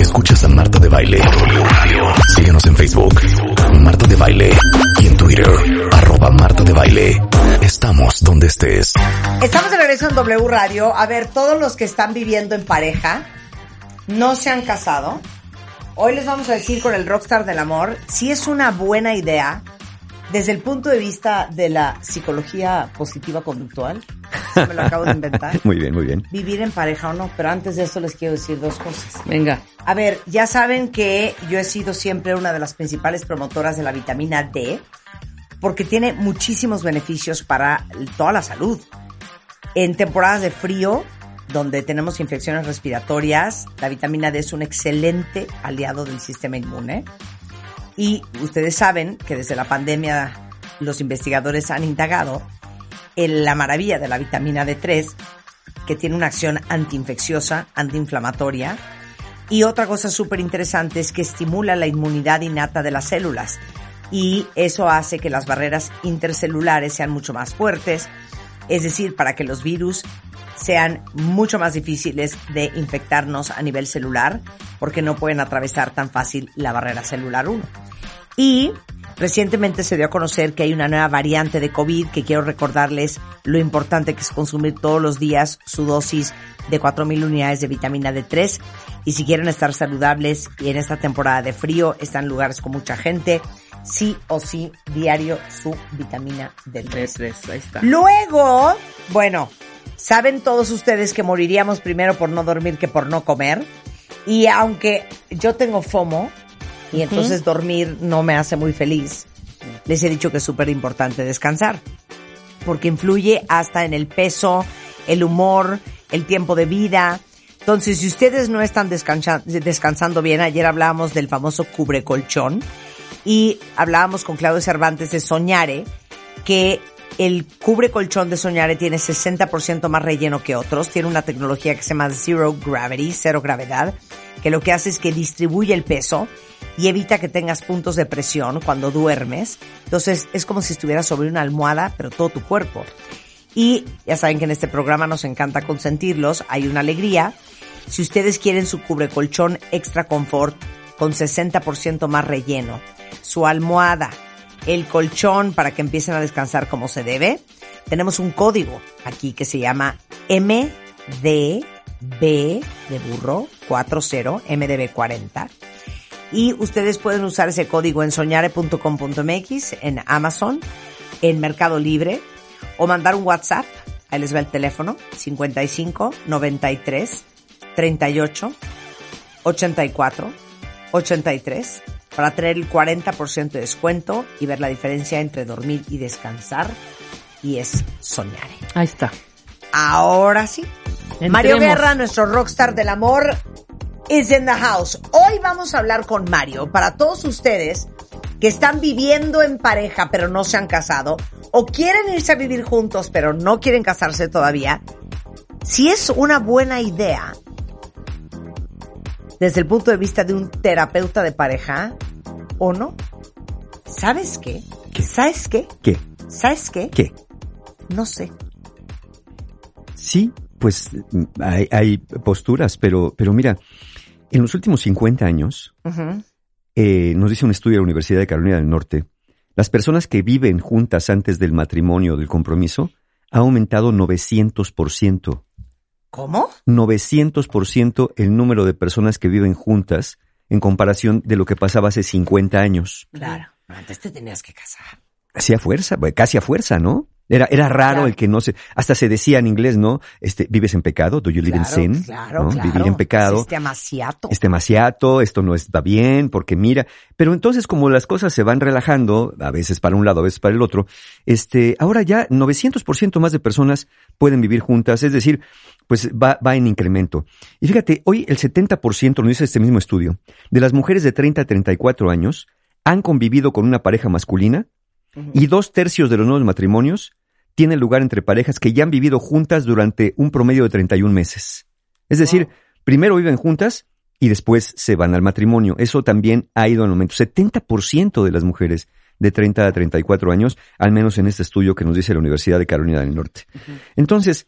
Escuchas a Marta de Baile. Síguenos en Facebook, Marta de Baile. Y en Twitter, arroba Marta de Baile. Estamos donde estés. Estamos de regreso en W Radio. A ver, todos los que están viviendo en pareja, no se han casado. Hoy les vamos a decir con el Rockstar del Amor si es una buena idea desde el punto de vista de la psicología positiva conductual. Me lo acabo de inventar. Muy bien, muy bien. Vivir en pareja o no, pero antes de eso les quiero decir dos cosas. Venga. A ver, ya saben que yo he sido siempre una de las principales promotoras de la vitamina D, porque tiene muchísimos beneficios para toda la salud. En temporadas de frío, donde tenemos infecciones respiratorias, la vitamina D es un excelente aliado del sistema inmune. Y ustedes saben que desde la pandemia los investigadores han indagado en la maravilla de la vitamina D3, que tiene una acción antiinfecciosa, antiinflamatoria. Y otra cosa súper interesante es que estimula la inmunidad innata de las células. Y eso hace que las barreras intercelulares sean mucho más fuertes, es decir, para que los virus sean mucho más difíciles de infectarnos a nivel celular, porque no pueden atravesar tan fácil la barrera celular 1. Y recientemente se dio a conocer que hay una nueva variante de COVID que quiero recordarles lo importante que es consumir todos los días su dosis de 4.000 unidades de vitamina D3. Y si quieren estar saludables y en esta temporada de frío, están lugares con mucha gente, sí o sí, diario su vitamina D3. D3, ahí está. Luego, bueno, saben todos ustedes que moriríamos primero por no dormir que por no comer. Y aunque yo tengo FOMO y entonces dormir no me hace muy feliz, les he dicho que es súper importante descansar. Porque influye hasta en el peso, el humor, el tiempo de vida. Entonces, si ustedes no están descansa- descansando bien, ayer hablábamos del famoso cubrecolchón y hablábamos con Claudio Cervantes de Soñare, que el cubre colchón de Soñare tiene 60% más relleno que otros, tiene una tecnología que se llama Zero Gravity, cero gravedad, que lo que hace es que distribuye el peso y evita que tengas puntos de presión cuando duermes. Entonces es como si estuvieras sobre una almohada, pero todo tu cuerpo. Y ya saben que en este programa nos encanta consentirlos, hay una alegría. Si ustedes quieren su cubrecolchón extra confort con 60% más relleno, su almohada, el colchón para que empiecen a descansar como se debe, tenemos un código aquí que se llama MDB de burro 40, MDB 40. Y ustedes pueden usar ese código en soñare.com.mx, en Amazon, en Mercado Libre, o mandar un WhatsApp, ahí les va el teléfono, 55 93 38 84 83 para tener el 40% de descuento y ver la diferencia entre dormir y descansar y es soñar. Ahí está. Ahora sí. Entremos. Mario Guerra, nuestro rockstar del amor, is in the house. Hoy vamos a hablar con Mario para todos ustedes que están viviendo en pareja pero no se han casado o quieren irse a vivir juntos pero no quieren casarse todavía. Si es una buena idea desde el punto de vista de un terapeuta de pareja o no. ¿Sabes qué? ¿Sabes qué? ¿Qué? ¿Sabes qué? ¿Qué? No sé. Sí, pues mm, hay, hay posturas, pero, pero mira, en los últimos 50 años, eh, nos dice un estudio de la Universidad de Carolina del Norte, las personas que viven juntas antes del matrimonio o del compromiso ha aumentado 900%. ¿Cómo? 900% el número de personas que viven juntas en comparación de lo que pasaba hace 50 años. Claro. Antes te tenías que casar. Así a fuerza, bueno, casi a fuerza, ¿no? Era, era raro Claro. el que no se, hasta se decía en inglés, ¿no? Este, vives en pecado, do you live in Claro, sin? claro, ¿no? claro. Vivir en pecado. Es demasiado. es demasiado, esto no está bien, porque mira, pero entonces como las cosas se van relajando, a veces para un lado, a veces para el otro, este, ahora ya 900% más de personas pueden vivir juntas, es decir, pues va, va en incremento. Y fíjate, hoy el 70%, lo dice este mismo estudio, de las mujeres de 30 a 34 años han convivido con una pareja masculina y dos tercios de los nuevos matrimonios tienen lugar entre parejas que ya han vivido juntas durante un promedio de 31 meses. Es decir, primero viven juntas y después se van al matrimonio. Eso también ha ido en aumento. 70% de las mujeres de 30 a 34 años, al menos en este estudio que nos dice la Universidad de Carolina del Norte. Entonces,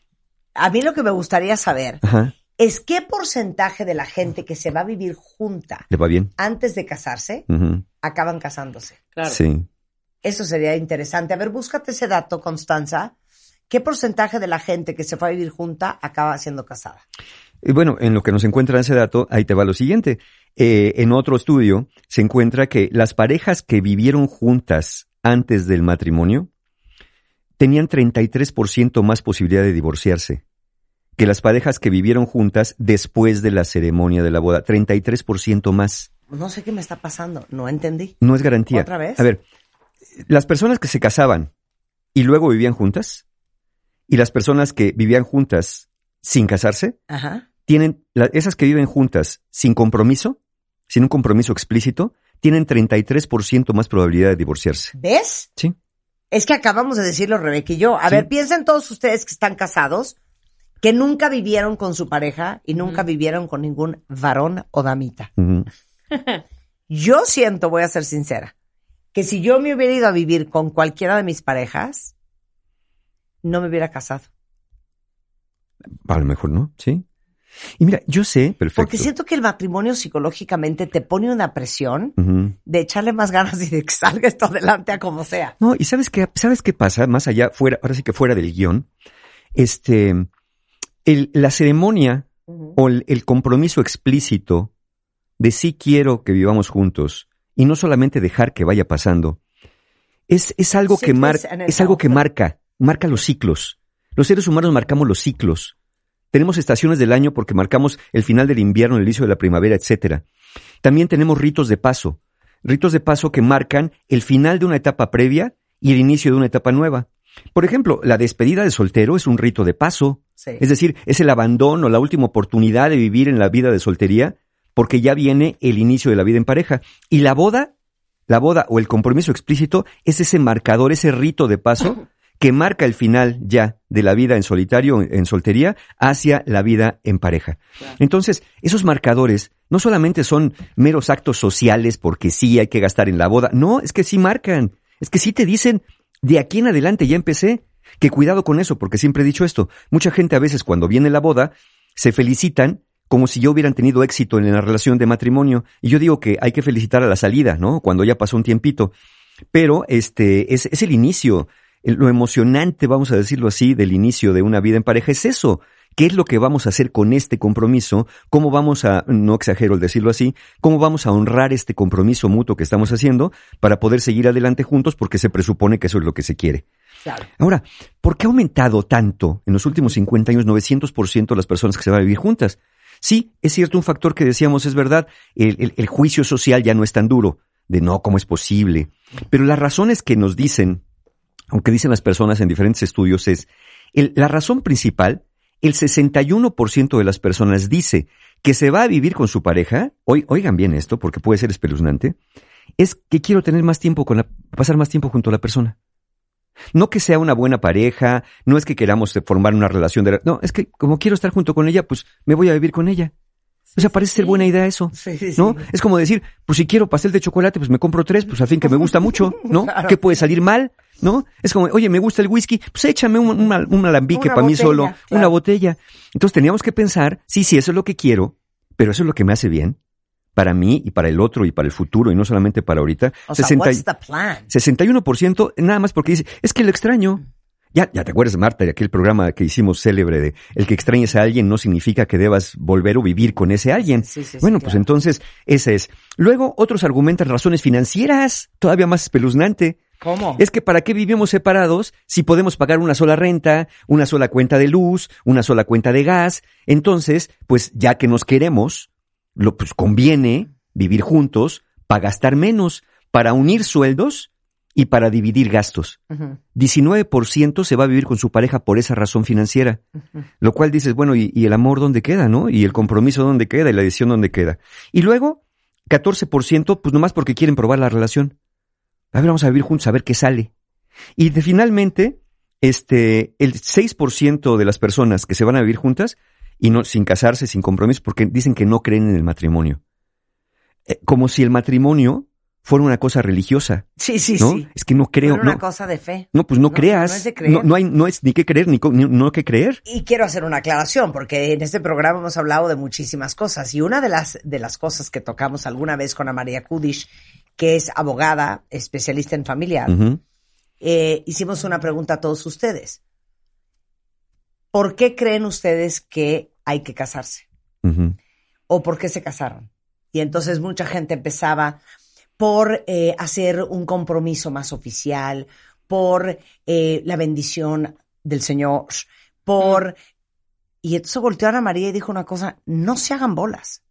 A mí lo que me gustaría saber ajá, es qué porcentaje de la gente que se va a vivir junta ¿le va bien? antes de casarse acaban casándose. Sí. Eso sería interesante. A ver, búscate ese dato, Constanza. ¿Qué porcentaje de la gente que se fue a vivir junta acaba siendo casada? Y bueno, en lo que nos encuentra ese dato, ahí te va lo siguiente. Eh, en otro estudio se encuentra que las parejas que vivieron juntas antes del matrimonio tenían 33% más posibilidad de divorciarse que las parejas que vivieron juntas después de la ceremonia de la boda. 33% más. No sé qué me está pasando. No entendí. No es garantía. ¿Otra vez? A ver, las personas que se casaban y luego vivían juntas y las personas que vivían juntas sin casarse, Ajá. tienen, la- esas que viven juntas sin compromiso, sin un compromiso explícito, tienen 33% más probabilidad de divorciarse. ¿Ves? Sí. Es que acabamos de decirlo, Rebeca y yo. A Sí. ver, piensen todos ustedes que están casados, que nunca vivieron con su pareja y nunca vivieron con ningún varón o damita. Yo siento, voy a ser sincera, que si yo me hubiera ido a vivir con cualquiera de mis parejas, no me hubiera casado. A lo mejor no, sí. Y mira, yo sé, perfecto. Porque siento que el matrimonio psicológicamente te pone una presión de echarle más ganas y de que salga esto adelante a como sea. No, y sabes qué, sabes qué pasa, más allá, fuera, ahora sí que fuera del guion, este, el- la ceremonia o el, el compromiso explícito de sí quiero que vivamos juntos y no solamente dejar que vaya pasando, es, es algo que es algo que marca, marca los ciclos. Los seres humanos marcamos los ciclos. Tenemos estaciones del año porque marcamos el final del invierno, el inicio de la primavera, etcétera. También tenemos ritos de paso, ritos de paso que marcan el final de una etapa previa y el inicio de una etapa nueva. Por ejemplo, la despedida de soltero es un rito de paso. Sí. Es decir, es el abandono, la última oportunidad de vivir en la vida de soltería, porque ya viene el inicio de la vida en pareja. Y la boda, la boda o el compromiso explícito es ese marcador, ese rito de paso que marca el final ya de la vida en solitario, en soltería, hacia la vida en pareja. Entonces, esos marcadores no solamente son meros actos sociales porque sí hay que gastar en la boda, no, es que sí marcan, es que sí te dicen, de aquí en adelante ya empecé, que cuidado con eso, porque siempre he dicho esto, mucha gente a veces cuando viene la boda se felicitan como si ya hubieran tenido éxito en la relación de matrimonio, y yo digo que hay que felicitar a la salida, ¿no? Cuando ya pasó un tiempito, pero este es, es el inicio, el- lo emocionante, vamos a decirlo así, del inicio de una vida en pareja es eso. ¿Qué es lo que vamos a hacer con este compromiso? ¿Cómo vamos a, no exagero el decirlo así, cómo vamos a honrar este compromiso mutuo que estamos haciendo para poder seguir adelante juntos porque se presupone que eso es lo que se quiere? Claro. Ahora, ¿por qué ha aumentado tanto en los últimos 50 años 900% las personas que se van a vivir juntas? Sí, es cierto, un factor que decíamos es verdad, el, el- el juicio social ya no es tan duro, de no, ¿cómo es posible? Pero las razones que nos dicen, aunque dicen las personas en diferentes estudios, es, el- la razón principal, el 61% de las personas dice que se va a vivir con su pareja, oi- oigan bien esto porque puede ser espeluznante, es que quiero tener más tiempo con la, pasar más tiempo junto a la persona. No que sea una buena pareja, no es que queramos formar una relación de... No, es que como quiero estar junto con ella, pues me voy a vivir con ella. O sea, parece ser buena idea eso. Sí, sí, ¿No? Es como decir, pues si quiero pastel de chocolate, pues me compro tres, pues al fin que me gusta mucho, ¿no? Claro. ¿Qué puede salir mal? ¿No? Es como, oye, me gusta el whisky, pues échame un, un, mal- un alambique para mí solo, claro. una botella. Entonces teníamos que pensar, sí, sí, eso es lo que quiero, pero eso es lo que me hace bien para mí y para el otro y para el futuro y no solamente para ahorita. O sea, 60 y- what's the plan? 61% nada más porque dice, es que lo extraño. Ya, ya te acuerdas, Marta, de aquel programa que hicimos célebre de el que extrañes a alguien no significa que debas volver o vivir con ese alguien. Sí, sí, sí, bueno, pues claro. entonces, ese es. Luego, otros argumentan razones financieras, todavía más espeluznante. ¿Cómo? Es que ¿para qué vivimos separados si podemos pagar una sola renta, una sola cuenta de luz, una sola cuenta de gas? Entonces, pues ya que nos queremos, lo pues conviene vivir juntos para gastar menos, para unir sueldos y para dividir gastos. Ujú, 19% se va a vivir con su pareja por esa razón financiera. Lo cual dices, bueno, ¿y, y el amor dónde queda, no? ¿Y el compromiso dónde queda? ¿Y la decisión dónde queda? Y luego, 14%, pues nomás porque quieren probar la relación. A ver, vamos a vivir juntos, a ver qué sale. Y de, finalmente, este, el 6% de las personas que se van a vivir juntas, y no, sin casarse, sin compromiso, porque dicen que no creen en el matrimonio. Eh, como si el matrimonio fuera una cosa religiosa, Sí, sí, ¿no? sí. Es que no creo, Era una no, cosa de fe. no, pues no, No, creas. no es de creer. No, hay, no es ni que creer, ni, ni no que creer. Y quiero hacer una aclaración, porque en este programa hemos hablado de muchísimas cosas. Y una de las, de las cosas que tocamos alguna vez con María Kudish, que es abogada, especialista en familiar, eh, hicimos una pregunta a todos ustedes. ¿Por qué creen ustedes que hay que casarse? ¿O por qué se casaron? Y entonces mucha gente empezaba por eh, hacer un compromiso más oficial, por eh, la bendición del Señor, por... Y entonces volteó a Ana María y dijo una cosa, no se hagan bolas.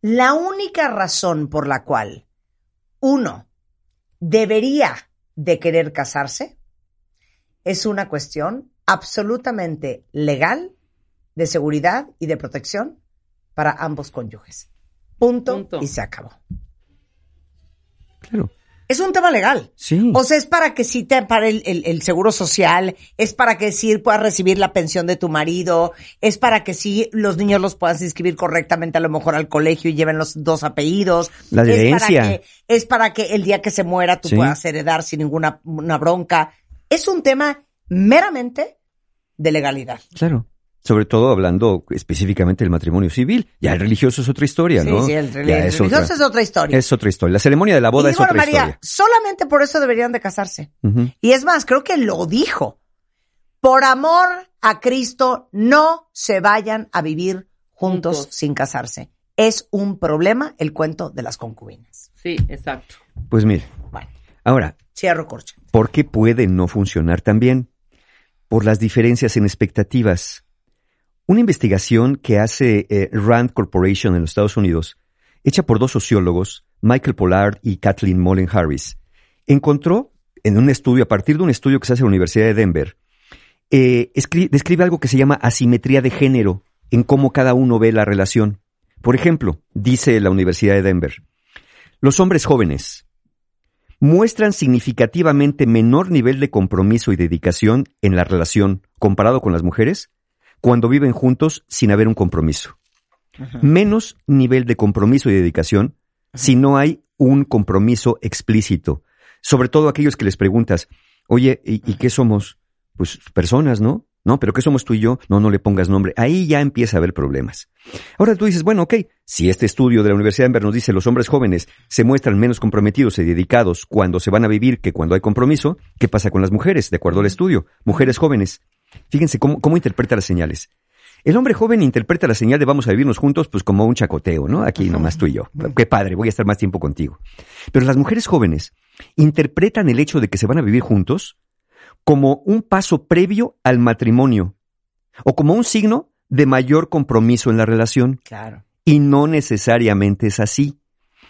La única razón por la cual uno debería de querer casarse es una cuestión absolutamente legal, de seguridad y de protección para ambos cónyuges. Punto, Punto. y se acabó. Claro. Es un tema legal. Sí. O sea, es para que si te para el, el- el seguro social, es para que si puedas recibir la pensión de tu marido, es para que si los niños los puedas inscribir correctamente a lo mejor al colegio y lleven los dos apellidos. La Es para herencia. que- Es para que el día que se muera tú Sí. puedas heredar sin ninguna una bronca. Es un tema meramente de legalidad. Claro. Sobre todo hablando específicamente del matrimonio civil. Ya el religioso es otra historia, Sí, ¿no? sí, el, Ya el religioso otra, es otra historia. es otra historia. La ceremonia de la boda y es otra María, historia. solamente por eso deberían de casarse. Y es más, creo que lo dijo. Por amor a Cristo, no se vayan a vivir juntos, Juntos. sin casarse. Es un problema el cuento de las concubinas. Sí, exacto. Pues mire, Bueno, ahora, cierro corcho. ¿por qué puede no funcionar tan bien? Por las diferencias en expectativas. Una investigación que hace eh, Rand Corporation en los Estados Unidos, hecha por dos sociólogos, Michael Pollard y Kathleen Mullen Harris, encontró en un estudio, a partir de un estudio que se hace en la Universidad de Denver, eh, escri- describe algo que se llama asimetría de género en cómo cada uno ve la relación. Por ejemplo, dice la Universidad de Denver, los hombres jóvenes muestran significativamente menor nivel de compromiso y dedicación en la relación comparado con las mujeres cuando viven juntos sin haber un compromiso. Menos nivel de compromiso y dedicación si no hay un compromiso explícito. Sobre todo aquellos que les preguntas, oye, ¿y, y qué somos? Pues personas, ¿no? No, pero ¿qué somos tú y yo? No, no le pongas nombre. Ahí ya empieza a haber problemas. Ahora tú dices, bueno, ok, si este estudio de la Universidad de Denver nos dice los hombres jóvenes se muestran menos comprometidos y dedicados cuando se van a vivir que cuando hay compromiso, ¿qué pasa con las mujeres? De acuerdo al estudio, mujeres jóvenes. Fíjense cómo, cómo interpreta las señales. El hombre joven interpreta la señal de vamos a vivirnos juntos pues como un chacoteo, ¿no? Aquí nomás tú y yo. Qué padre, voy a estar más tiempo contigo. Pero las mujeres jóvenes interpretan el hecho de que se van a vivir juntos como un paso previo al matrimonio o como un signo de mayor compromiso en la relación. Claro. Y no necesariamente es así.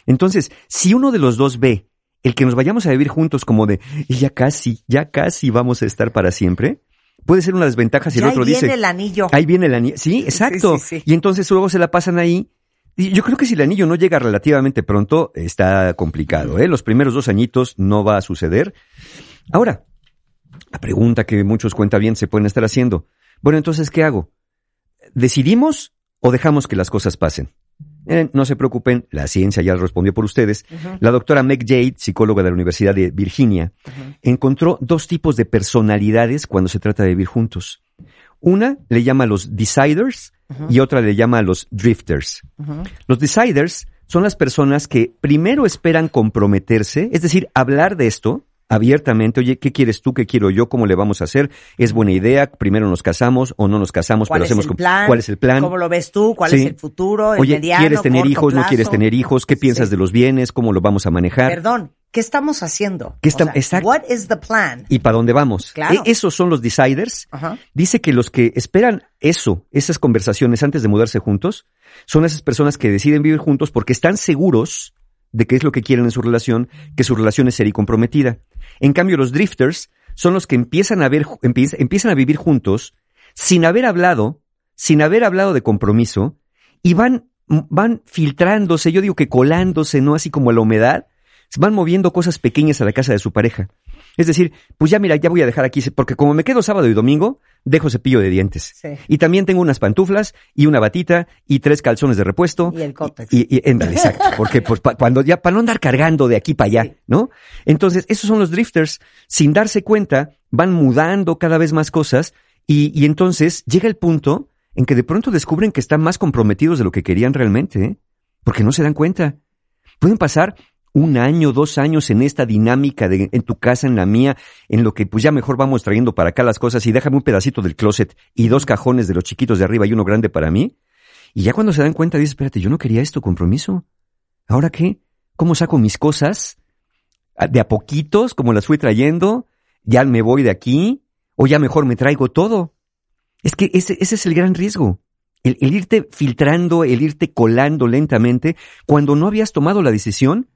Entonces, si uno de los dos ve el que nos vayamos a vivir juntos como de, "Y ya casi, ya casi vamos a estar para siempre, puede ser una desventaja si Ya el otro ahí viene dice, el anillo. ahí viene el anillo. Sí, exacto. sí, sí. Y entonces luego se la pasan ahí. Y yo creo que si el anillo no llega relativamente pronto, está complicado. ¿eh? Los primeros dos añitos no va a suceder. Ahora, la pregunta que muchos cuentavientes se pueden estar haciendo. Bueno, entonces, ¿qué hago? ¿Decidimos o dejamos que las cosas pasen? Eh, no se preocupen, la ciencia ya respondió por ustedes. La doctora Meg Jade, psicóloga de la Universidad de Virginia, encontró dos tipos de personalidades cuando se trata de vivir juntos. Una le llama a los deciders y otra le llama a los drifters. Los deciders son las personas que primero esperan comprometerse, es decir, hablar de esto abiertamente, oye, ¿qué quieres tú? ¿Qué quiero yo? ¿Cómo le vamos a hacer? ¿Es buena idea? ¿Primero nos casamos o no nos casamos? ¿Cuál pero es hacemos el plan? ¿Cuál es el plan? ¿Cómo lo ves tú? ¿Cuál Sí. es el futuro? ¿El Oye, mediano, ¿quieres tener hijos? ¿No plazo? quieres tener hijos? ¿Qué piensas Sí. de los bienes? ¿Cómo lo vamos a manejar? Perdón, ¿qué estamos haciendo? ¿Qué está- O sea, exacto. What is the plan? ¿Y para dónde vamos? Claro. E- esos son los deciders. Ajá. Dice que los que esperan eso, esas conversaciones antes de mudarse juntos, son esas personas que deciden vivir juntos porque están seguros de qué es lo que quieren en su relación, que su relación es seria y comprometida. En cambio, los drifters son los que empiezan a ver, empie- empiezan a vivir juntos sin haber hablado, sin haber hablado de compromiso, y van, van filtrándose, yo digo que colándose, ¿no? Así como a la humedad, van moviendo cosas pequeñas a la casa de su pareja. Es decir, pues ya mira, ya voy a dejar aquí, porque como me quedo sábado y domingo, dejo cepillo de dientes. Sí. Y también tengo unas pantuflas y una batita y tres calzones de repuesto. Y el cótex. Y, y- exacto, porque pues pa- cuando ya, para no andar cargando de aquí para allá, Sí. ¿no? Entonces, esos son los drifters, sin darse cuenta, van mudando cada vez más cosas y, y entonces llega el punto en que de pronto descubren que están más comprometidos de lo que querían realmente, ¿eh? porque no se dan cuenta. Pueden pasar un año, dos años en esta dinámica de en tu casa, en la mía, en lo que pues ya mejor vamos trayendo para acá las cosas y déjame un pedacito del closet y dos cajones de los chiquitos de arriba y uno grande para mí. Y ya cuando se dan cuenta dices, espérate, yo no quería esto, compromiso. ¿Ahora qué? ¿Cómo saco mis cosas? ¿A- De a poquitos, como las fui trayendo, ya me voy de aquí, o ya mejor me traigo todo. Es que ese, ese es el gran riesgo. El, el irte filtrando, el irte colando lentamente, cuando no habías tomado la decisión,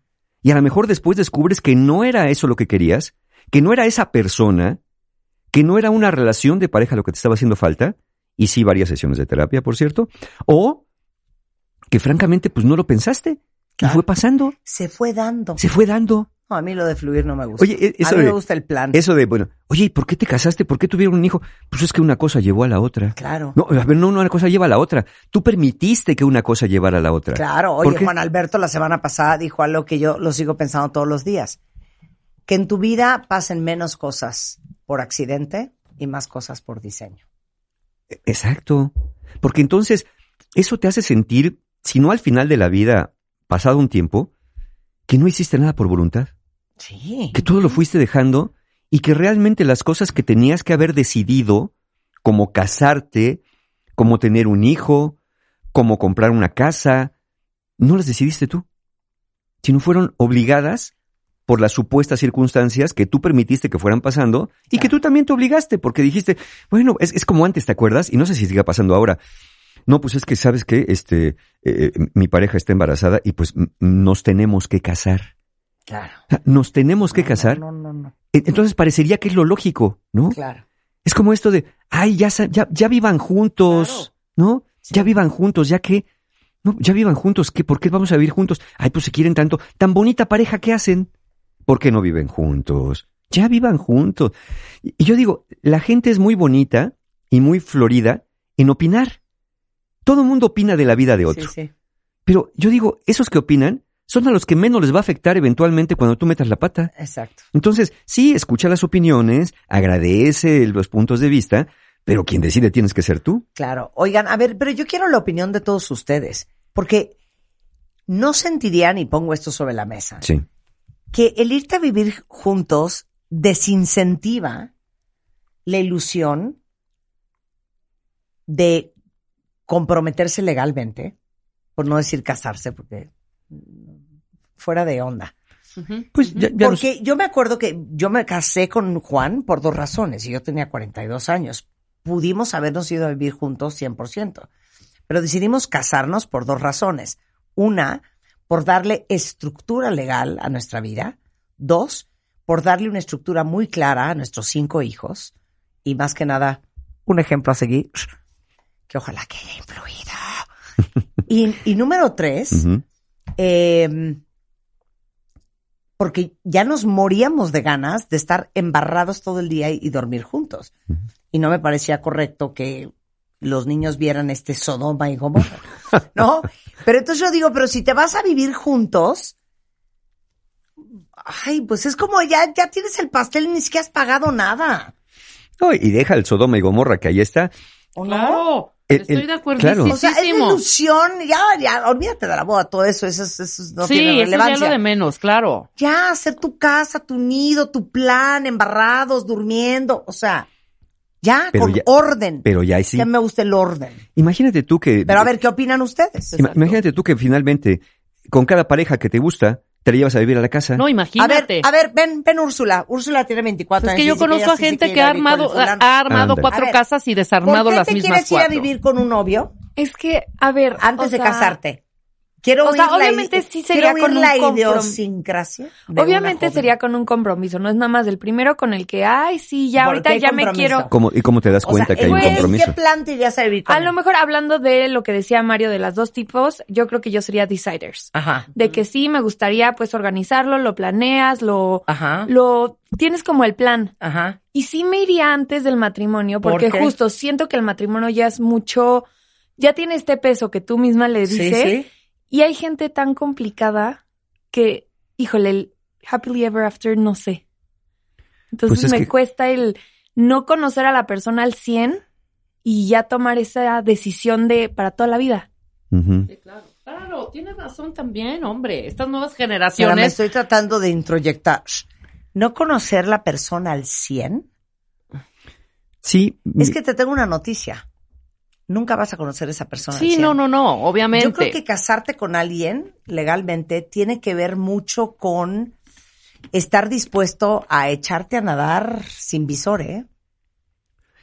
y a lo mejor después descubres que no era eso lo que querías, que no era esa persona, que no era una relación de pareja lo que te estaba haciendo falta, y sí varias sesiones de terapia, por cierto, o que francamente pues no lo pensaste, Claro. y fue pasando, Se fue dando. se fue dando. No, a mí lo de fluir no me gusta. Oye, e- eso a mí de- me gusta el plan. Eso de, bueno, oye, ¿y por qué te casaste? ¿Por qué tuvieron un hijo? Pues es que una cosa llevó a la otra. Claro. No, a ver, no, una cosa lleva a la otra. Tú permitiste que una cosa llevara a la otra. Claro, ¿Por oye? Juan Alberto la semana pasada dijo algo que yo lo sigo pensando todos los días. Que en tu vida pasen menos cosas por accidente y más cosas por diseño. Exacto. Porque entonces, eso te hace sentir, si no al final de la vida, pasado un tiempo, que no hiciste nada por voluntad. Sí. Que todo lo fuiste dejando y que realmente las cosas que tenías que haber decidido, como casarte, como tener un hijo, como comprar una casa, no las decidiste tú, sino fueron obligadas por las supuestas circunstancias que tú permitiste que fueran pasando y que tú también te obligaste porque dijiste, bueno, es, es como antes, ¿te acuerdas? Y no sé si siga pasando ahora. No, pues es que sabes que este, eh, mi pareja está embarazada y pues nos tenemos que casar. Claro. Nos tenemos que No, casar. No, no, no. E- Entonces parecería que es lo lógico, ¿no? Claro. Es como esto de, ay, ya, ya, ya vivan juntos, ¿no? Sí. Ya vivan juntos, ya que, no, ya vivan juntos, ¿qué? ¿Por qué vamos a vivir juntos? Ay, pues se quieren tanto, tan bonita pareja, ¿qué hacen? ¿Por qué no viven juntos? Ya vivan juntos. Y y yo digo, la gente es muy bonita y muy florida en opinar. Todo el mundo opina de la vida de otro. Sí, sí. Pero yo digo, esos que opinan son a los que menos les va a afectar eventualmente cuando tú metas la pata. Exacto. Entonces, sí, escucha las opiniones, agradece los puntos de vista, pero quien decide tienes que ser tú. Claro. Oigan, a ver, pero yo quiero la opinión de todos ustedes. Porque no sentirían, y pongo esto sobre la mesa, Sí. que el irte a vivir juntos desincentiva la ilusión de comprometerse legalmente, por no decir casarse, porque fuera de onda. Pues ya, ya Porque yo me acuerdo que yo me casé con Juan por dos razones y yo tenía 42 años. Pudimos habernos ido a vivir juntos 100%, pero decidimos casarnos por dos razones. Una, por darle estructura legal a nuestra vida. Dos, por darle una estructura muy clara a nuestros cinco hijos. Y más que nada, un ejemplo a seguir, que ojalá que haya influido. y, y número tres. Eh, porque ya nos moríamos de ganas de estar embarrados todo el día y, y dormir juntos. Y no me parecía correcto que los niños vieran este Sodoma y Gomorra, ¿no? Pero entonces yo digo, pero si te vas a vivir juntos, ay, pues es como ya, ya tienes el pastel y ni siquiera has pagado nada. No, y deja el Sodoma y Gomorra que ahí está. ¿O no? Claro, El- estoy el- de acuerdo. claro. O sea, es la ilusión, ya, ya, olvídate de la boda, todo eso, eso, eso, eso no sí, tiene eso es ya relevancia. lo de menos, claro. ya hacer tu casa, tu nido, tu plan, embarrados, durmiendo, o sea, ya Pero con ya- orden. Pero ya sí. Ya me gusta el orden. Imagínate tú que... Pero a ver, ¿qué opinan ustedes? Ima- Imagínate tú que finalmente, con cada pareja que te gusta, te la llevas a vivir a la casa. No, A ver, imagínate. a ver, ven, ven Úrsula. Úrsula tiene 24 es años. que y yo conozco a gente que ha armado, ha armado cuatro ver, casas y ¿Por desarmado qué las te mismas quieres ir a cuatro. vivir con un novio Es que, a ver. antes o de casarte? Quiero o sea, obviamente ide- sí sería con un la idiosincrasia. Obviamente sería con un compromiso, no es nada más el primero con el que, ay, sí, ya ¿Por ahorita ya me quiero. ¿Cómo- ¿Y cómo te das O cuenta sea, que hay un ¿en qué- compromiso? ¿En qué plan te irías a vivir con A él? lo mejor hablando de lo que decía Mario de las dos tipos, yo creo que yo sería deciders. Ajá. De que sí me gustaría pues organizarlo, lo planeas, lo, Ajá. lo tienes como el plan. Ajá. Y sí me iría antes del matrimonio, ¿Por porque justo siento que el matrimonio ya es mucho, ya tiene este peso que tú misma le Sí, dices. sí. Y hay gente tan complicada que, híjole, el happily ever after no sé. Entonces Pues es me que- cuesta el no conocer a la persona al 100 y ya tomar esa decisión de para toda la vida. Sí, claro. Claro, tienes razón también, hombre. Estas nuevas Pero me generaciones. estoy tratando de introyectar. No conocer la persona al 100. Sí, Es que te tengo una noticia. Nunca vas a conocer a esa persona Sí, 100. no, no, no, obviamente. Yo creo que casarte con alguien legalmente tiene que ver mucho con estar dispuesto a echarte a nadar sin visor, ¿eh?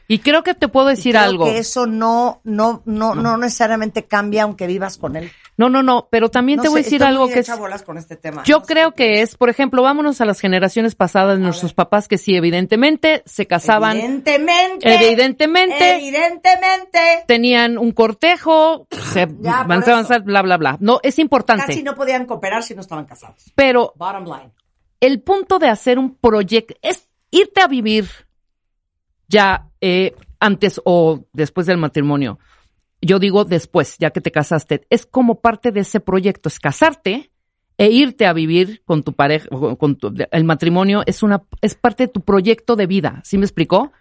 Y creo que te puedo decir Creo algo. que eso no, no, no, no necesariamente cambia aunque vivas con él. No, no, no, pero también No te voy a sé, decir algo que es. con este tema. Yo No sé creo que es, por ejemplo, vámonos a las generaciones pasadas de nuestros papás que sí, evidentemente se casaban, Evidentemente. evidentemente Evidentemente. tenían un cortejo, se Ya, por van a eso. avanzar, bla, bla, bla. No, es importante. Casi no podían cooperar si no estaban casados. Pero Bottom line. el punto de hacer un proyecto es irte a vivir ya eh, antes o después del matrimonio. Yo digo después, ya que te casaste. Es como parte de ese proyecto, es casarte e irte a vivir con tu pareja, o con tu- el matrimonio es una, es parte de tu proyecto de vida. ¿Sí me explicó?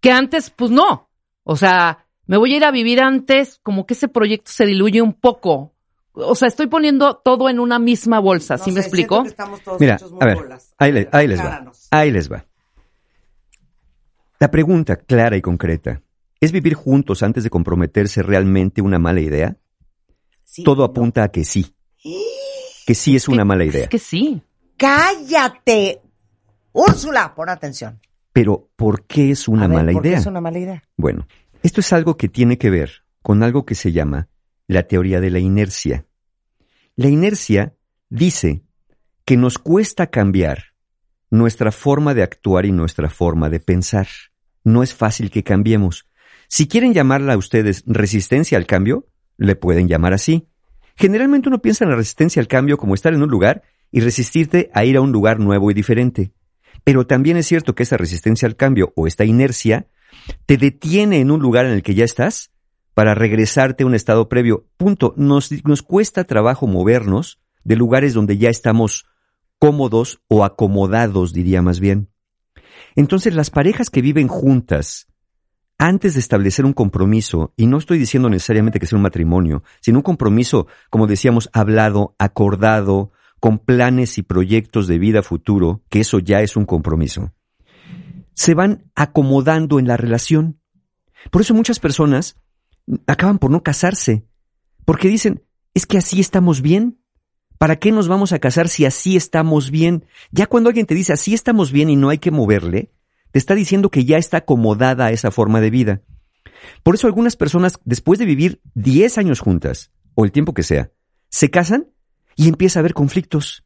Que antes, pues no. O sea, me voy a ir a vivir antes, como que ese proyecto se diluye un poco. O sea, estoy poniendo todo en una misma bolsa. No ¿Sí me sé, explico? Mira, a ver, bolas. ahí, le- ahí les va. Ahí les va. La pregunta clara y concreta, ¿es vivir juntos antes de comprometerse realmente una mala idea? Sí, Todo no. apunta a que sí. Que sí es una mala idea. Es que sí. ¡Cállate! Úrsula, pon atención. Pero, ¿por qué es una A ver, mala ¿por qué idea? es una mala idea? Bueno, esto es algo que tiene que ver con algo que se llama la teoría de la inercia. La inercia dice que nos cuesta cambiar nuestra forma de actuar y nuestra forma de pensar. No es fácil que cambiemos. Si quieren llamarla a ustedes resistencia al cambio, le pueden llamar así. Generalmente uno piensa en la resistencia al cambio como estar en un lugar y resistirte a ir a un lugar nuevo y diferente. Pero también es cierto que esa resistencia al cambio o esta inercia te detiene en un lugar en el que ya estás para regresarte a un estado previo. Punto. Nos, nos cuesta trabajo movernos de lugares donde ya estamos cómodos o acomodados, diría más bien. Entonces las parejas que viven juntas, antes de establecer un compromiso, y no estoy diciendo necesariamente que sea un matrimonio, sino un compromiso, como decíamos, hablado, acordado, con planes y proyectos de vida futuro, que eso ya es un compromiso, se van acomodando en la relación. Por eso muchas personas acaban por no casarse, porque dicen, es que así estamos bien. ¿Para qué nos vamos a casar si así estamos bien? Ya cuando alguien te dice así estamos bien y no hay que moverle, te está diciendo que ya está acomodada a esa forma de vida. Por eso algunas personas, después de vivir 10 años juntas, o el tiempo que sea, se casan y empieza a haber conflictos.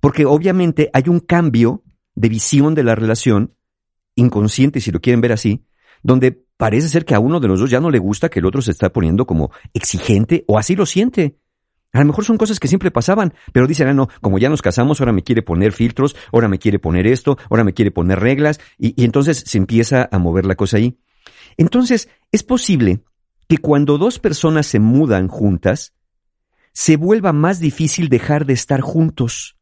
Porque obviamente hay un cambio de visión de la relación, inconsciente si lo quieren ver así, donde parece ser que a uno de los dos ya no le gusta que el otro se está poniendo como exigente o así lo siente. A lo mejor son cosas que siempre pasaban, pero dicen, ah, no, como ya nos casamos, ahora me quiere poner filtros, ahora me quiere poner esto, ahora me quiere poner reglas, y, y entonces se empieza a mover la cosa ahí. Entonces, es posible que cuando dos personas se mudan juntas, se vuelva más difícil dejar de estar juntos,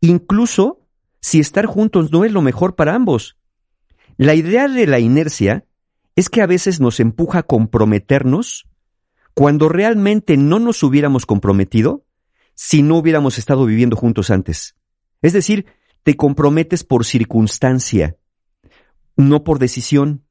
incluso si estar juntos no es lo mejor para ambos. La idea de la inercia es que a veces nos empuja a comprometernos cuando realmente no nos hubiéramos comprometido si no hubiéramos estado viviendo juntos antes. Es decir, te comprometes por circunstancia, no por decisión.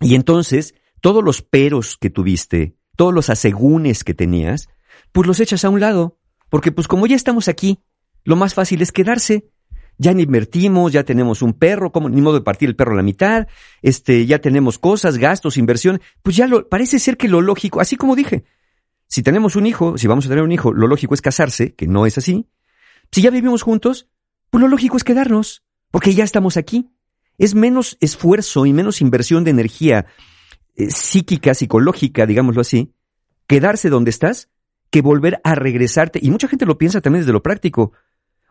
Y entonces, todos los peros que tuviste, todos los asegúnes que tenías, pues los echas a un lado, porque pues como ya estamos aquí, lo más fácil es quedarse. Ya invertimos, ya tenemos un perro, como ni modo de partir el perro a la mitad, este, ya tenemos cosas, gastos, inversión. Pues ya lo, parece ser que lo lógico, así como dije, si tenemos un hijo, si vamos a tener un hijo, lo lógico es casarse, que no es así. Si ya vivimos juntos, pues lo lógico es quedarnos, porque ya estamos aquí. Es menos esfuerzo y menos inversión de energía eh, psíquica, psicológica, digámoslo así, quedarse donde estás, que volver a regresarte. Y mucha gente lo piensa también desde lo práctico.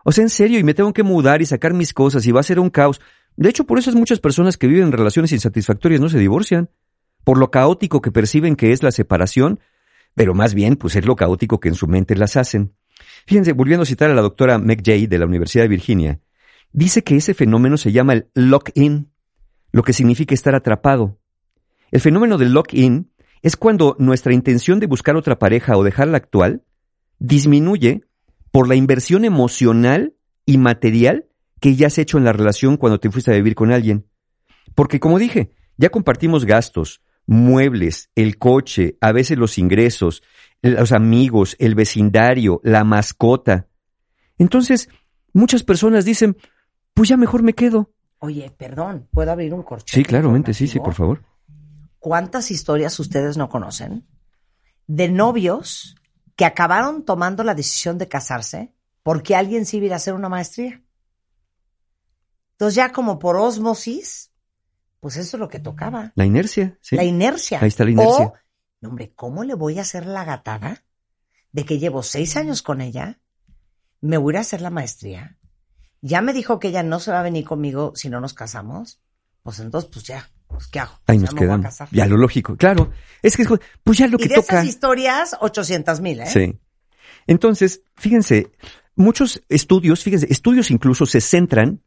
O sea, en serio, y me tengo que mudar y sacar mis cosas y va a ser un caos. De hecho, por eso es muchas personas que viven en relaciones insatisfactorias no se divorcian. Por lo caótico que perciben que es la separación, pero más bien, pues es lo caótico que en su mente las hacen. Fíjense, volviendo a citar a la doctora Meg Jay de la Universidad de Virginia, dice que ese fenómeno se llama el lock-in, lo que significa estar atrapado. El fenómeno del lock-in es cuando nuestra intención de buscar otra pareja o dejar la actual disminuye por la inversión emocional y material que ya has hecho en la relación cuando te fuiste a vivir con alguien. Porque como dije, ya compartimos gastos, muebles, el coche, a veces los ingresos, los amigos, el vecindario, la mascota. Entonces, muchas personas dicen, pues ya mejor me quedo. Oye, perdón, ¿puedo abrir un corchete? Sí, claramente, sí, sí, por favor. ¿Cuántas historias ustedes no conocen de novios que acabaron tomando la decisión de casarse porque alguien sí iba a hacer una maestría? Entonces ya como por osmosis, pues eso es lo que tocaba. La inercia, sí. La inercia. Ahí está la inercia. O, no, hombre, ¿cómo le voy a hacer la gatada de que llevo seis años con ella? Me voy a hacer la maestría. Ya me dijo que ella no se va a venir conmigo si no nos casamos. Pues entonces, pues ya, pues ¿qué hago? Ahí nos a quedamos. Ya lo lógico, claro. Es que es, pues ya lo y que de toca. esas historias, 800 mil, ¿eh? Sí. Entonces, fíjense, muchos estudios, fíjense, estudios incluso se centran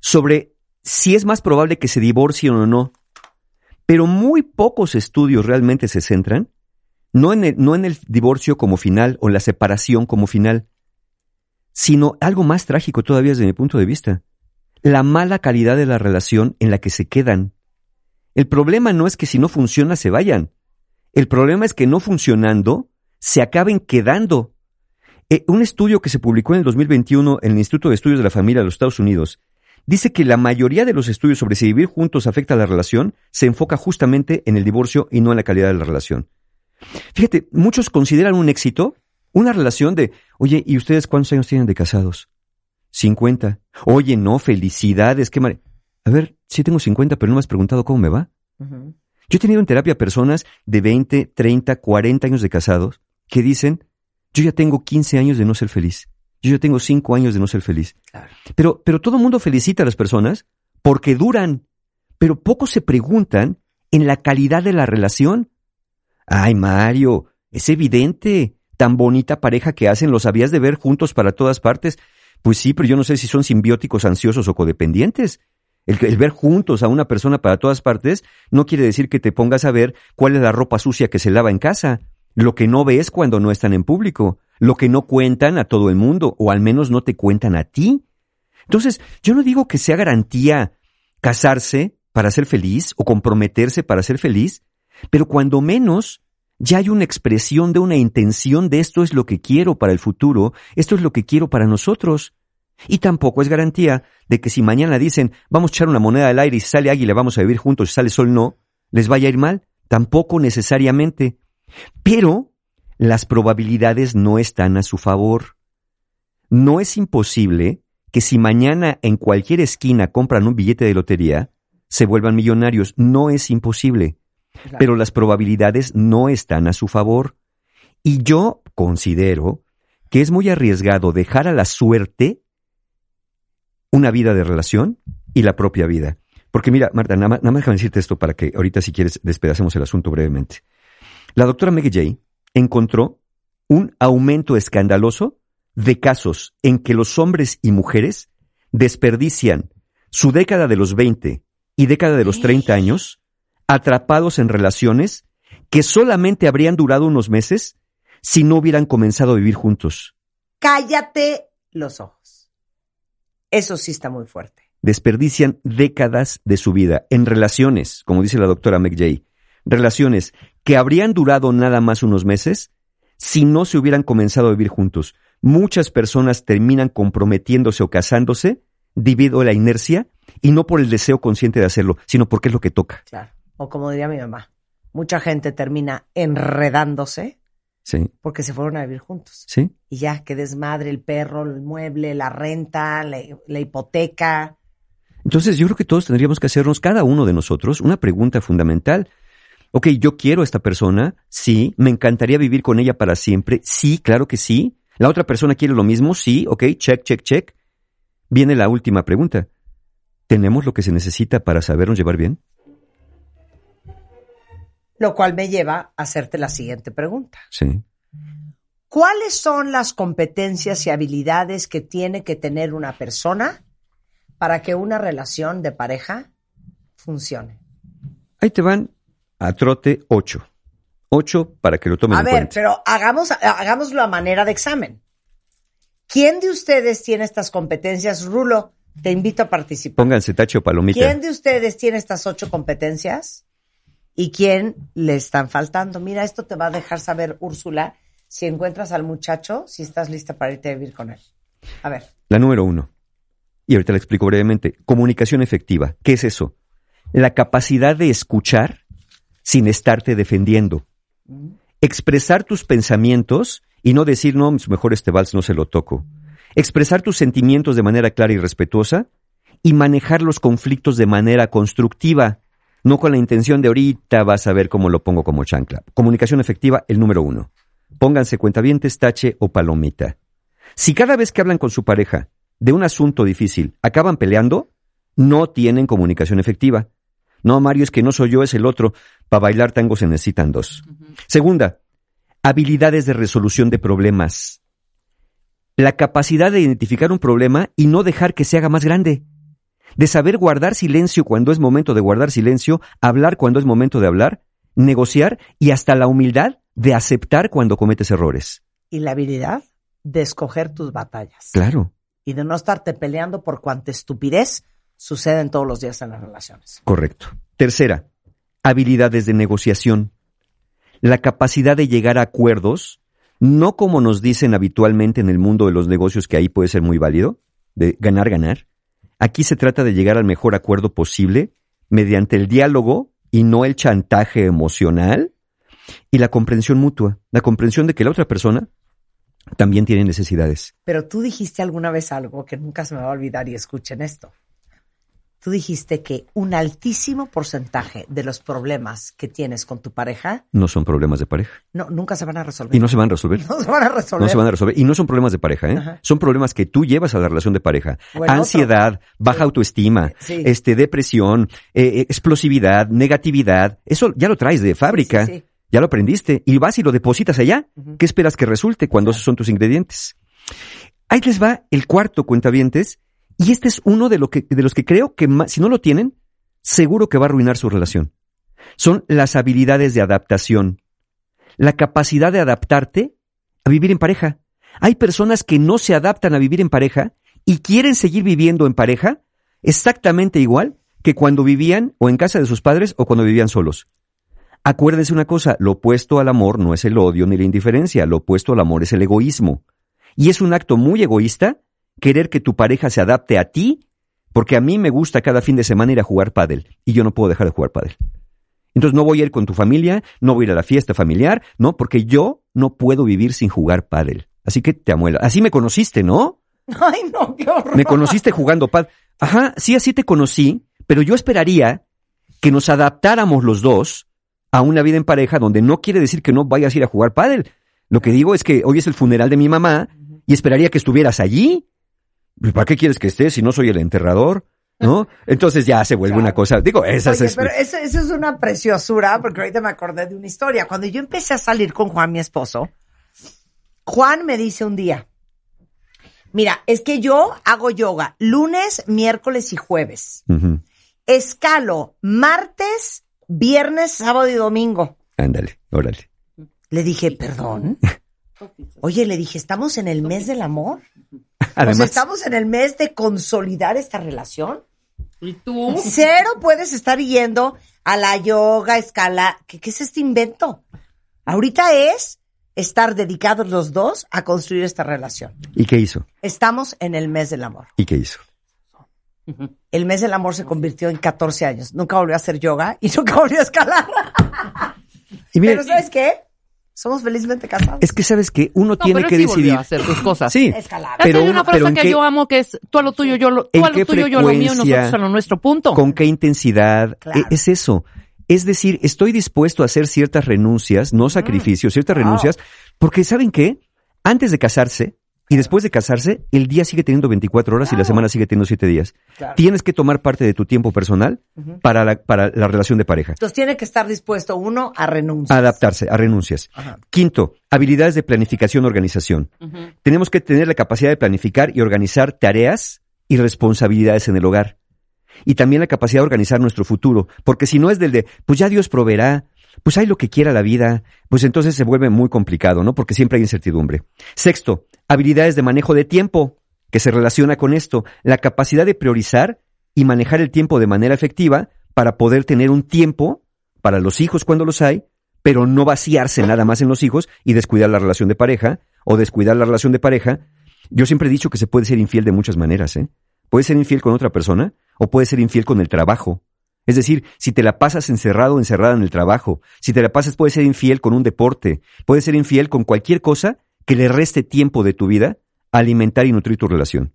sobre si es más probable que se divorcien o no. Pero muy pocos estudios realmente se centran, no en el, no en el divorcio como final o en la separación como final, sino algo más trágico todavía desde mi punto de vista, la mala calidad de la relación en la que se quedan. El problema no es que si no funciona se vayan. El problema es que no funcionando se acaben quedando. Eh, un estudio que se publicó en el 2021 en el Instituto de Estudios de la Familia de los Estados Unidos dice que la mayoría de los estudios sobre si vivir juntos afecta a la relación se enfoca justamente en el divorcio y no en la calidad de la relación. Fíjate, muchos consideran un éxito una relación de, oye, ¿y ustedes cuántos años tienen de casados? 50. Oye, no, felicidades, qué mar... A ver, sí tengo 50, pero no me has preguntado cómo me va. Yo he tenido en terapia personas de 20, 30, 40 años de casados que dicen, yo ya tengo 15 años de no ser feliz. Yo ya tengo 5 años de no ser feliz. Claro. Pero, pero todo el mundo felicita a las personas porque duran, pero pocos se preguntan en la calidad de la relación. Ay, Mario, es evidente, tan bonita pareja que hacen, los habías de ver juntos para todas partes. Pues sí, pero yo no sé si son simbióticos, ansiosos o codependientes. El, el ver juntos a una persona para todas partes no quiere decir que te pongas a ver cuál es la ropa sucia que se lava en casa, lo que no ves cuando no están en público, lo que no cuentan a todo el mundo, o al menos no te cuentan a ti. Entonces, yo no digo que sea garantía casarse para ser feliz o comprometerse para ser feliz, pero cuando menos ya hay una expresión de una intención de esto es lo que quiero para el futuro, esto es lo que quiero para nosotros. Y tampoco es garantía de que si mañana dicen vamos a echar una moneda al aire y si sale águila vamos a vivir juntos y sale sol no, les vaya a ir mal. Tampoco necesariamente. Pero las probabilidades no están a su favor. No es imposible que si mañana en cualquier esquina compran un billete de lotería, se vuelvan millonarios. No es imposible. Claro. Pero las probabilidades no están a su favor. Y yo considero que es muy arriesgado dejar a la suerte una vida de relación y la propia vida. Porque mira, Marta, nada más, nada más déjame decirte esto para que ahorita si quieres despedacemos el asunto brevemente. La doctora Maggie Jay encontró un aumento escandaloso de casos en que los hombres y mujeres desperdician su década de los 20 y década de los 30 años atrapados en relaciones que solamente habrían durado unos meses si no hubieran comenzado a vivir juntos. Cállate los ojos. Eso sí está muy fuerte. Desperdician décadas de su vida en relaciones, como dice la doctora McJay, relaciones que habrían durado nada más unos meses si no se hubieran comenzado a vivir juntos. muchas personas terminan comprometiéndose o casándose debido a la inercia y no por el deseo consciente de hacerlo, sino porque es lo que toca. Claro. O como diría mi mamá, mucha gente termina enredándose Sí, porque se fueron a vivir juntos. sí. Y ya, que desmadre el perro, el mueble, la renta, la, la hipoteca. Entonces yo creo que todos tendríamos que hacernos, cada uno de nosotros, una pregunta fundamental. Ok, yo quiero a esta persona, sí, me encantaría vivir con ella para siempre, sí, claro que sí. La otra persona quiere lo mismo, sí, ok, check, check, check. Viene la última pregunta. ¿Tenemos lo que se necesita para sabernos llevar bien? Lo cual me lleva a hacerte la siguiente pregunta. Sí. ¿Cuáles son las competencias y habilidades que tiene que tener una persona para que una relación de pareja funcione? Ahí te van a trote ocho. Ocho para que lo tomen A en ver, cuenta. pero hagamos, hagámoslo a manera de examen. ¿Quién de ustedes tiene estas competencias? Rulo, te invito a participar. Pónganse tacho palomita. ¿Quién de ustedes tiene estas ocho competencias? ¿Y quién le están faltando? Mira, esto te va a dejar saber, Úrsula, si encuentras al muchacho, si estás lista para irte a vivir con él. A ver. La número uno. Y ahorita la explico brevemente. Comunicación efectiva. ¿Qué es eso? La capacidad de escuchar sin estarte defendiendo. Expresar tus pensamientos y no decir, no, mejor este vals no se lo toco. Expresar tus sentimientos de manera clara y respetuosa y manejar los conflictos de manera constructiva, no con la intención de ahorita vas a ver cómo lo pongo como chancla. Comunicación efectiva, el número uno. Pónganse cuentavientes, tache o palomita. Si cada vez que hablan con su pareja de un asunto difícil acaban peleando, no tienen comunicación efectiva. No, Mario, es que no soy yo, es el otro. Para bailar tango se necesitan dos. Segunda, habilidades de resolución de problemas. La capacidad de identificar un problema y no dejar que se haga más grande. De saber guardar silencio cuando es momento de guardar silencio, hablar cuando es momento de hablar, negociar y hasta la humildad de aceptar cuando cometes errores. Y la habilidad de escoger tus batallas. Claro. Y de no estarte peleando por cuanta estupidez suceden todos los días en las relaciones. Correcto. Tercera, habilidades de negociación. La capacidad de llegar a acuerdos, no como nos dicen habitualmente en el mundo de los negocios, que ahí puede ser muy válido, de ganar, ganar. Aquí se trata de llegar al mejor acuerdo posible mediante el diálogo y no el chantaje emocional y la comprensión mutua, la comprensión de que la otra persona también tiene necesidades. Pero tú dijiste alguna vez algo que nunca se me va a olvidar y escuchen esto. Tú dijiste que un altísimo porcentaje de los problemas que tienes con tu pareja No son problemas de pareja. no, nunca se van a resolver. Y no se van a resolver. No se van a resolver. No se van a resolver. Y no son problemas de pareja, ¿eh? Ajá. Son problemas que tú llevas a la relación de pareja. Ansiedad, baja Sí. autoestima, Sí. este, depresión, eh, eh, explosividad, negatividad. Eso ya lo traes de fábrica. Sí. Ya lo aprendiste. Y vas y lo depositas allá. ¿Qué esperas que resulte cuando esos son tus ingredientes? Ahí les va el cuarto cuentavientes. Y este es uno de, lo que, de los que creo que si no lo tienen, seguro que va a arruinar su relación. Son las habilidades de adaptación. La capacidad de adaptarte a vivir en pareja. Hay personas que no se adaptan a vivir en pareja y quieren seguir viviendo en pareja exactamente igual que cuando vivían o en casa de sus padres o cuando vivían solos. Acuérdense una cosa, lo opuesto al amor no es el odio ni la indiferencia, lo opuesto al amor es el egoísmo. Y es un acto muy egoísta querer que tu pareja se adapte a ti, porque a mí me gusta cada fin de semana ir a jugar pádel y yo no puedo dejar de jugar pádel. Entonces no voy a ir con tu familia, no voy a ir a la fiesta familiar, no, porque yo no puedo vivir sin jugar pádel. Así que te amuela. Así me conociste, ¿no? Ay, no, qué horror. Me conociste jugando pad. Ajá, sí, así te conocí, pero yo esperaría que nos adaptáramos los dos a una vida en pareja donde no quiere decir que no vayas a ir a jugar pádel. Lo que digo es que hoy es el funeral de mi mamá y esperaría que estuvieras allí. ¿Para qué quieres que estés si no soy el enterrador? ¿No? Entonces ya se vuelve una cosa. Digo, esa Oye, es. pero eso, eso es una preciosura, porque ahorita me acordé de una historia. Cuando yo empecé a salir con Juan, mi esposo, Juan me dice un día, mira, es que yo hago yoga lunes, miércoles y jueves. Escalo martes, viernes, sábado y domingo. Ándale, órale. Le dije, perdón. Oye, le dije, ¿estamos en el mes del amor? o sea, Además, ¿estamos en el mes de consolidar esta relación? ¿Y tú? Cero puedes estar yendo a la yoga, escala. ¿Qué, qué es este invento? Ahorita es estar dedicados los dos a construir esta relación. ¿Y qué hizo? Estamos en el mes del amor. ¿Y qué hizo? El mes del amor se convirtió en 14 años. Nunca volvió a hacer yoga y nunca volvió a escalar. Y mira, Pero ¿sabes qué? Somos felizmente casados. es que sabes que uno No, tiene pero que sí decidir. a hacer tus cosas. Sí, Escalar. pero, hay una frase pero ¿en que qué- yo amo que es tú a lo tuyo, yo lo, tú ¿En a lo tuyo, yo a lo mío nosotros a lo nuestro punto. con qué intensidad. Claro. E- Es eso. Es decir, estoy dispuesto a hacer ciertas renuncias, no sacrificios, ciertas Wow. renuncias, porque ¿saben qué? Antes de casarse y después de casarse, el día sigue teniendo 24 horas y la semana sigue teniendo 7 días. Claro. Tienes que tomar parte de tu tiempo personal para, la, para la relación de pareja. Entonces tiene que estar dispuesto uno a renunciar. Adaptarse a renuncias. Ajá. Quinto, habilidades de planificación organización. Tenemos que tener la capacidad de planificar y organizar tareas y responsabilidades en el hogar. Y también la capacidad de organizar nuestro futuro. Porque si no es del de, pues ya Dios proveerá, pues hay lo que quiera la vida, pues entonces se vuelve muy complicado, ¿no? Porque siempre hay incertidumbre. Sexto, habilidades de manejo de tiempo, que se relaciona con esto. La capacidad de priorizar y manejar el tiempo de manera efectiva para poder tener un tiempo para los hijos cuando los hay, pero no vaciarse nada más en los hijos y descuidar la relación de pareja o descuidar la relación de pareja. Yo siempre he dicho que se puede ser infiel de muchas maneras, ¿eh? Puedes ser infiel con otra persona o puedes ser infiel con el trabajo. Es decir, si te la pasas encerrado o encerrada en el trabajo, si te la pasas puedes ser infiel con un deporte, puedes ser infiel con cualquier cosa que le reste tiempo de tu vida a alimentar y nutrir tu relación.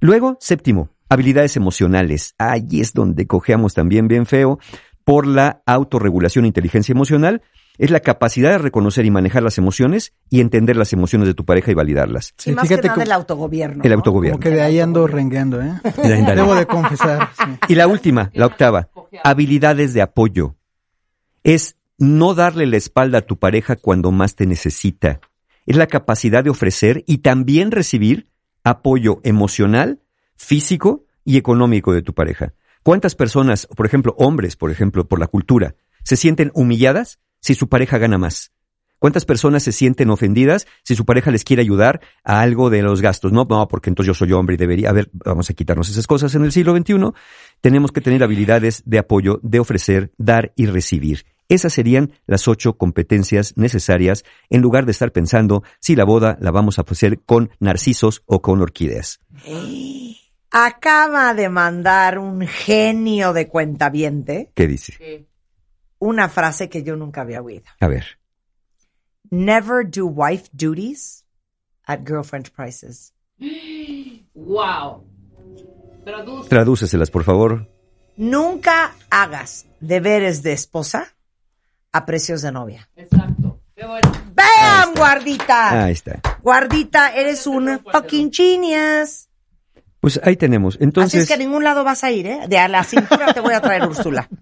Luego, séptimo, habilidades emocionales. Ahí es donde cojeamos también bien feo por la autorregulación e inteligencia emocional. Es la capacidad de reconocer y manejar las emociones y entender las emociones de tu pareja y validarlas. Sí, Sí, más que nada que- el autogobierno. El ¿no? autogobierno. Como que de ahí ando rengueando, ¿eh? Debo de confesar. sí. Y la última, la octava, habilidades de apoyo. Es no darle la espalda a tu pareja cuando más te necesita. Es la capacidad de ofrecer y también recibir apoyo emocional, físico y económico de tu pareja. ¿Cuántas personas, por ejemplo, hombres, por ejemplo, por la cultura, se sienten humilladas si su pareja gana más? ¿Cuántas personas se sienten ofendidas si su pareja les quiere ayudar a algo de los gastos? No, no, porque entonces yo soy hombre y debería. A ver, vamos a quitarnos esas cosas en el siglo XXI. Tenemos que tener habilidades de apoyo, de ofrecer, dar y recibir. Esas serían las ocho competencias necesarias en lugar de estar pensando si la boda la vamos a hacer con narcisos o con orquídeas. Acaba de mandar un genio de cuentaviente ¿Qué dice? Una frase que yo nunca había oído. A ver. Never do wife duties at girlfriend prices. Wow. Traduce. Tradúceselas, por favor. Nunca hagas deberes de esposa a precios de novia. Exacto. Qué bueno. ¡Bam, guardita! Ahí está. Guardita, eres un fucking genius. Pues ahí tenemos. Así Entonces, es que a ningún lado vas a ir, ¿eh? De a la cintura te voy a traer Úrsula.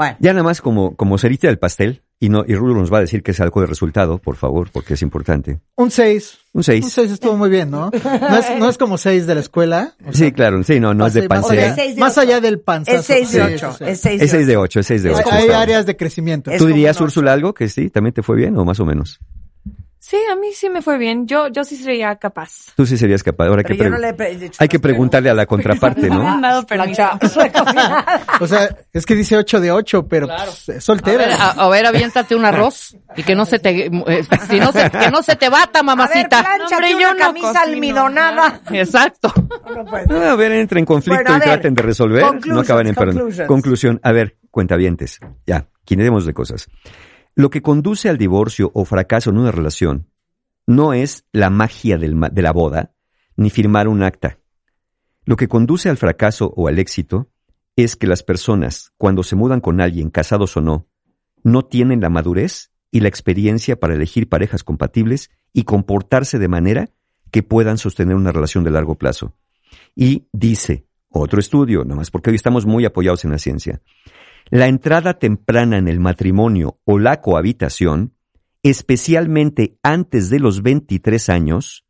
Bueno, ya nada más como, como cerita del pastel, y no, y Rulo nos va a decir que es algo de resultado, por favor, porque es importante. Un 6. Un Un 6. 6 estuvo muy bien, ¿no? No es, no es como 6 de la escuela. o sea, Sí, claro, sí, no, no es de pancera. de Más allá del panzazo. es 6 de Sí, 8. sí. Es 6 de Es 6 de 8. 8, es 6 de Es 8. Hay como- áreas de crecimiento. ¿Tú dirías. Úrsula, algo que sí, también te fue bien o más o menos? Sí, a mí sí me fue bien. Yo, yo sí sería capaz. Tú sí serías capaz. Ahora que, yo no le he dicho hay que preguntarle a la contraparte, No me ¿no? han dado permiso. O sea, es que dice 8 de 8, pero Claro. pues, es A ver, soltera. a, a ver, aviéntate un arroz y que no se te, eh, si no se, que no se te bata, A ver, mamacita. Hombre, una no camisa cocino. almidonada. Exacto. No puede ser. Ah, A ver, entren en conflicto Bueno, y ver, traten de resolver. no acaban en perdón. Conclusión. A ver, cuentavientes. Ya, quinemos de cosas. Lo que conduce al divorcio o fracaso en una relación no es la magia de la boda ni firmar un acta. Lo que conduce al fracaso o al éxito es que las personas, cuando se mudan con alguien, casados o no, no tienen la madurez y la experiencia para elegir parejas compatibles y comportarse de manera que puedan sostener una relación de largo plazo. Y dice otro estudio, nomás porque hoy estamos muy apoyados en la ciencia, la entrada temprana en el matrimonio o la cohabitación, especialmente antes de los 23 años,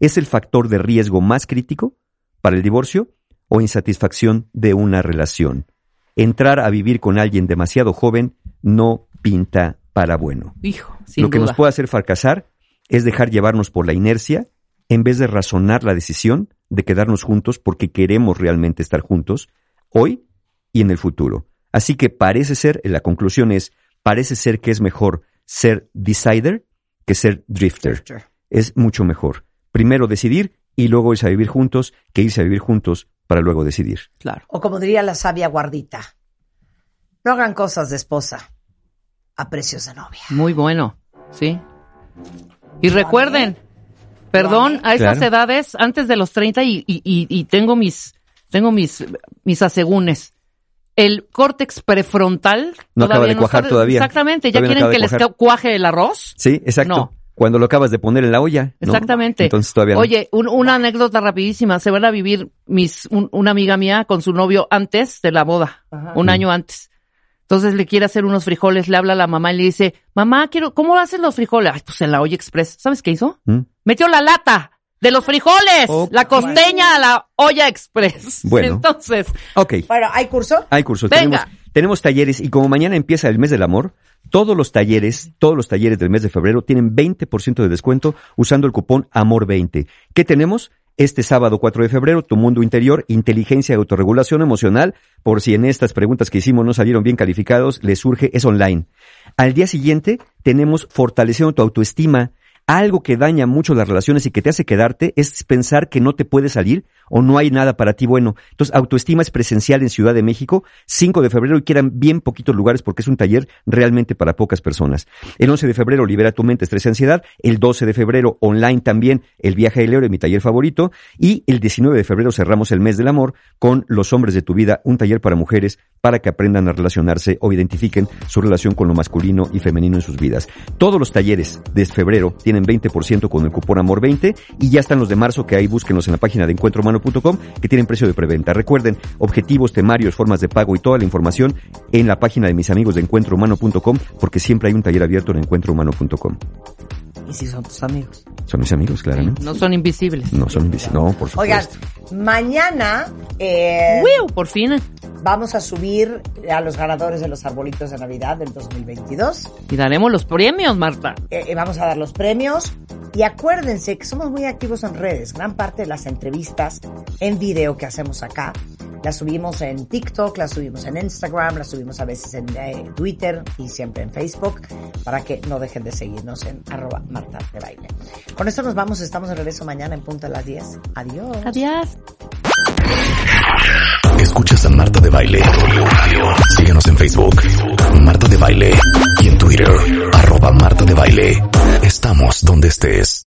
es el factor de riesgo más crítico para el divorcio o insatisfacción de una relación. Entrar a vivir con alguien demasiado joven no pinta para bueno. Hijo, Lo que duda. nos puede hacer fracasar es dejar llevarnos por la inercia en vez de razonar la decisión de quedarnos juntos porque queremos realmente estar juntos hoy y en el futuro. Así que parece ser, la conclusión es, parece ser que es mejor ser decider que ser drifter. Es mucho mejor. Primero decidir y luego irse a vivir juntos que irse a vivir juntos para luego decidir. Claro. O como diría la sabia guardita, no hagan cosas de esposa a precios de novia. Muy bueno, sí. Y recuerden, perdón, a esas Claro. edades, antes de los 30 y, y- y- y tengo mis, tengo mis, mis asegúnes. El córtex prefrontal No acaba de cuajar está- todavía. Exactamente, ya Todavía quieren que les cuaje el arroz. Sí, exacto. No. Cuando lo acabas de poner en la olla. ¿no? Exactamente. Entonces todavía no. Oye, un- una anécdota rapidísima. Se van a vivir mis, un- una amiga mía con su novio antes de la boda, un año antes. Entonces le quiere hacer unos frijoles, le habla a la mamá y le dice, mamá, quiero, ¿cómo hacen los frijoles? Ay, pues en la olla express. ¿Sabes qué hizo? ¿Mm? Metió la lata de los frijoles, Oh, la costeña a la olla express. Bueno. Entonces, Ok. Bueno, ¿hay curso? Hay cursos, Venga. tenemos, tenemos talleres y como mañana empieza el mes del amor, todos los talleres, todos los talleres del mes de febrero tienen 20% de descuento usando el cupón AMOR20. ¿Qué tenemos? Este sábado 4 de febrero, Tu Mundo Interior, Inteligencia y Autorregulación Emocional, por si en estas preguntas que hicimos no salieron bien calificados, les surge, es online. Al día siguiente tenemos Fortaleciendo tu autoestima. Algo que daña mucho las relaciones y que te hace quedarte es pensar que no te puedes salir o no hay nada para ti bueno. Entonces, autoestima es presencial en Ciudad de México, 5 de febrero y quedan bien poquitos lugares porque es un taller realmente para pocas personas. El 11 de febrero, libera tu mente, estrés y ansiedad. El 12 de febrero, online también, el viaje del héroe, mi taller favorito. Y el 19 de febrero cerramos el mes del amor con Los hombres de tu vida, un taller para mujeres para que aprendan a relacionarse o identifiquen su relación con lo masculino y femenino en sus vidas. Todos los talleres de febrero tienen 20% con el cupón AMOR20 y ya están los de marzo que ahí búsquenlos en la página de encuentrohumano.com que tienen precio de preventa. Recuerden, objetivos, temarios, formas de pago y toda la información en la página de mis amigos de encuentrohumano.com porque siempre hay un taller abierto en encuentrohumano.com. Y si son tus amigos. Son mis amigos, claramente. no son invisibles. No son invisibles. No, por supuesto. Oigan, mañana eh, ¡Wiu! Por fin. vamos a subir a los ganadores de los arbolitos de Navidad del 2022. Y daremos los premios, Marta. Eh, eh, vamos a dar los premios. Y acuérdense que somos muy activos en redes. Gran parte de las entrevistas en video que hacemos acá las subimos en TikTok, las subimos en Instagram, las subimos a veces en eh, Twitter y siempre en Facebook para que no dejen de seguirnos en arroba Marta de Baile. Con esto nos vamos. Estamos de regreso mañana en punto a las 10. Adiós. Adiós. Escuchas a Marta de Baile. Síguenos en Facebook, Marta de Baile. Y en Twitter, arroba Marta de Baile. Estamos donde estés.